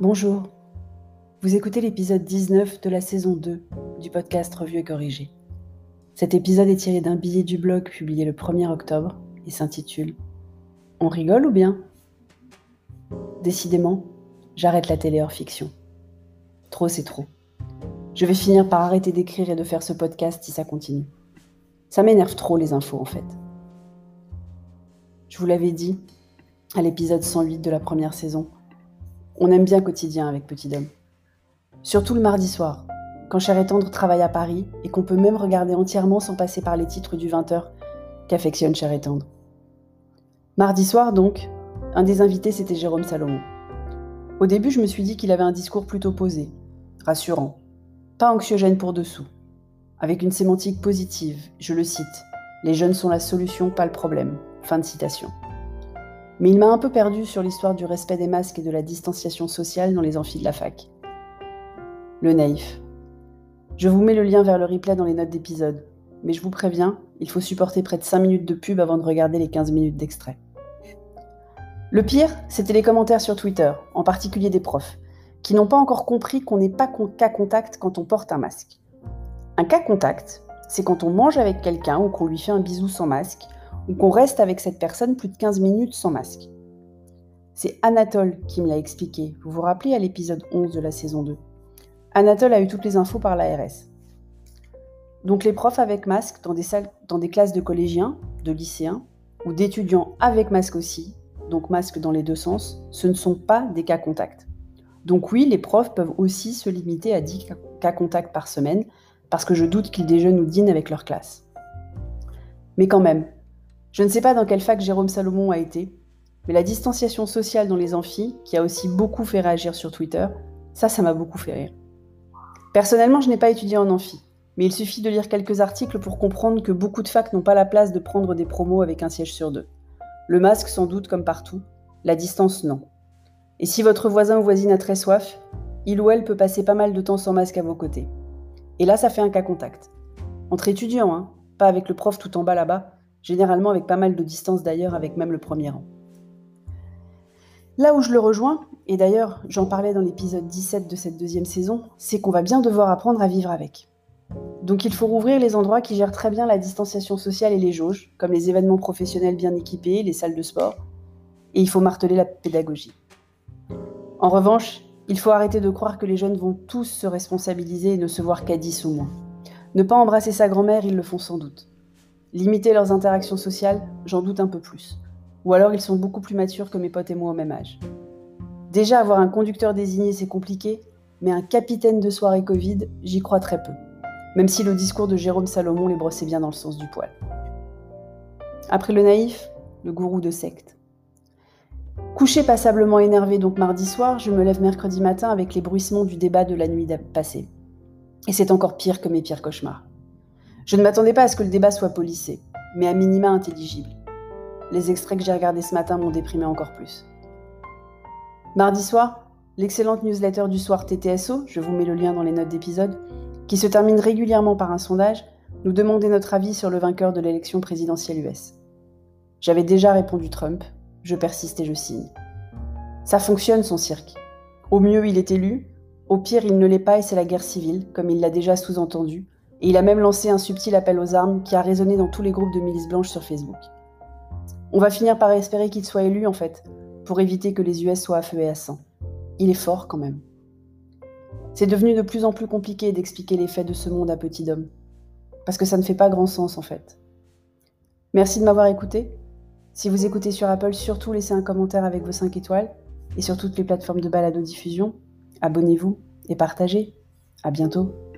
Bonjour, vous écoutez l'épisode 19 de la saison 2 du podcast Revue et Corrigé. Cet épisode est tiré d'un billet du blog publié le 1er octobre et s'intitule On rigole ou bien? Décidément, j'arrête la télé hors fiction. Trop c'est trop. Je vais finir par arrêter d'écrire et de faire ce podcast si ça continue. Ça m'énerve trop les infos en fait. Je vous l'avais dit à l'épisode 108 de la première saison, on aime bien quotidien avec Petit Dom. Surtout le mardi soir, quand Cher et Tendre travaille à Paris et qu'on peut même regarder entièrement sans passer par les titres du 20h qu'affectionne Cher et Tendre. Mardi soir donc, un des invités c'était Jérôme Salomon. Au début, je me suis dit qu'il avait un discours plutôt posé, rassurant, pas anxiogène pour dessous, avec une sémantique positive, je le cite Les jeunes sont la solution, pas le problème. Fin de citation. Mais il m'a un peu perdu sur l'histoire du respect des masques et de la distanciation sociale dans les amphis de la fac. Le naïf. Je vous mets le lien vers le replay dans les notes d'épisode, mais je vous préviens, il faut supporter près de 5 minutes de pub avant de regarder les 15 minutes d'extrait. Le pire, c'était les commentaires sur Twitter, en particulier des profs, qui n'ont pas encore compris qu'on n'est pas cas contact quand on porte un masque. Un cas contact, c'est quand on mange avec quelqu'un ou qu'on lui fait un bisou sans masque, ou qu'on reste avec cette personne plus de 15 minutes sans masque. C'est Anatole qui me l'a expliqué. Vous vous rappelez à l'épisode 11 de la saison 2 Anatole a eu toutes les infos par l'ARS. Donc les profs avec masque dans des, salles, dans des classes de collégiens, de lycéens ou d'étudiants avec masque aussi, donc masque dans les deux sens, ce ne sont pas des cas contacts. Donc oui, les profs peuvent aussi se limiter à 10 cas contacts par semaine, parce que je doute qu'ils déjeunent ou dînent avec leur classe. Mais quand même, je ne sais pas dans quelle fac Jérôme Salomon a été, mais la distanciation sociale dans les amphis, qui a aussi beaucoup fait réagir sur Twitter, ça, ça m'a beaucoup fait rire. Personnellement, je n'ai pas étudié en amphi, mais il suffit de lire quelques articles pour comprendre que beaucoup de facs n'ont pas la place de prendre des promos avec un siège sur deux. Le masque, sans doute, comme partout, la distance, non. Et si votre voisin ou voisine a très soif, il ou elle peut passer pas mal de temps sans masque à vos côtés. Et là, ça fait un cas contact. Entre étudiants, hein, pas avec le prof tout en bas là-bas, généralement avec pas mal de distance d'ailleurs avec même le premier rang. Là où je le rejoins, et d'ailleurs j'en parlais dans l'épisode 17 de cette deuxième saison, c'est qu'on va bien devoir apprendre à vivre avec. Donc il faut rouvrir les endroits qui gèrent très bien la distanciation sociale et les jauges, comme les événements professionnels bien équipés, les salles de sport, et il faut marteler la pédagogie. En revanche, il faut arrêter de croire que les jeunes vont tous se responsabiliser et ne se voir qu'à 10 ou moins. Ne pas embrasser sa grand-mère, ils le font sans doute. Limiter leurs interactions sociales, j'en doute un peu plus. Ou alors ils sont beaucoup plus matures que mes potes et moi au même âge. Déjà, avoir un conducteur désigné, c'est compliqué, mais un capitaine de soirée Covid, j'y crois très peu. Même si le discours de Jérôme Salomon les brossait bien dans le sens du poil. Après le naïf, le gourou de secte. Couché passablement énervé donc mardi soir, je me lève mercredi matin avec les bruissements du débat de la nuit passée. Et c'est encore pire que mes pires cauchemars. Je ne m'attendais pas à ce que le débat soit polissé, mais à minima intelligible. Les extraits que j'ai regardés ce matin m'ont déprimé encore plus. Mardi soir, l'excellente newsletter du soir TTSO, je vous mets le lien dans les notes d'épisode, qui se termine régulièrement par un sondage, nous demandait notre avis sur le vainqueur de l'élection présidentielle US. J'avais déjà répondu Trump, je persiste et je signe. Ça fonctionne son cirque. Au mieux il est élu, au pire il ne l'est pas et c'est la guerre civile, comme il l'a déjà sous-entendu, et il a même lancé un subtil appel aux armes qui a résonné dans tous les groupes de milices blanches sur Facebook. On va finir par espérer qu'il soit élu, en fait, pour éviter que les US soient à feu et à sang. Il est fort quand même. C'est devenu de plus en plus compliqué d'expliquer les faits de ce monde à petit homme, parce que ça ne fait pas grand sens en fait. Merci de m'avoir écouté. Si vous écoutez sur Apple, surtout laissez un commentaire avec vos 5 étoiles, et sur toutes les plateformes de balado-diffusion, abonnez-vous et partagez. À bientôt.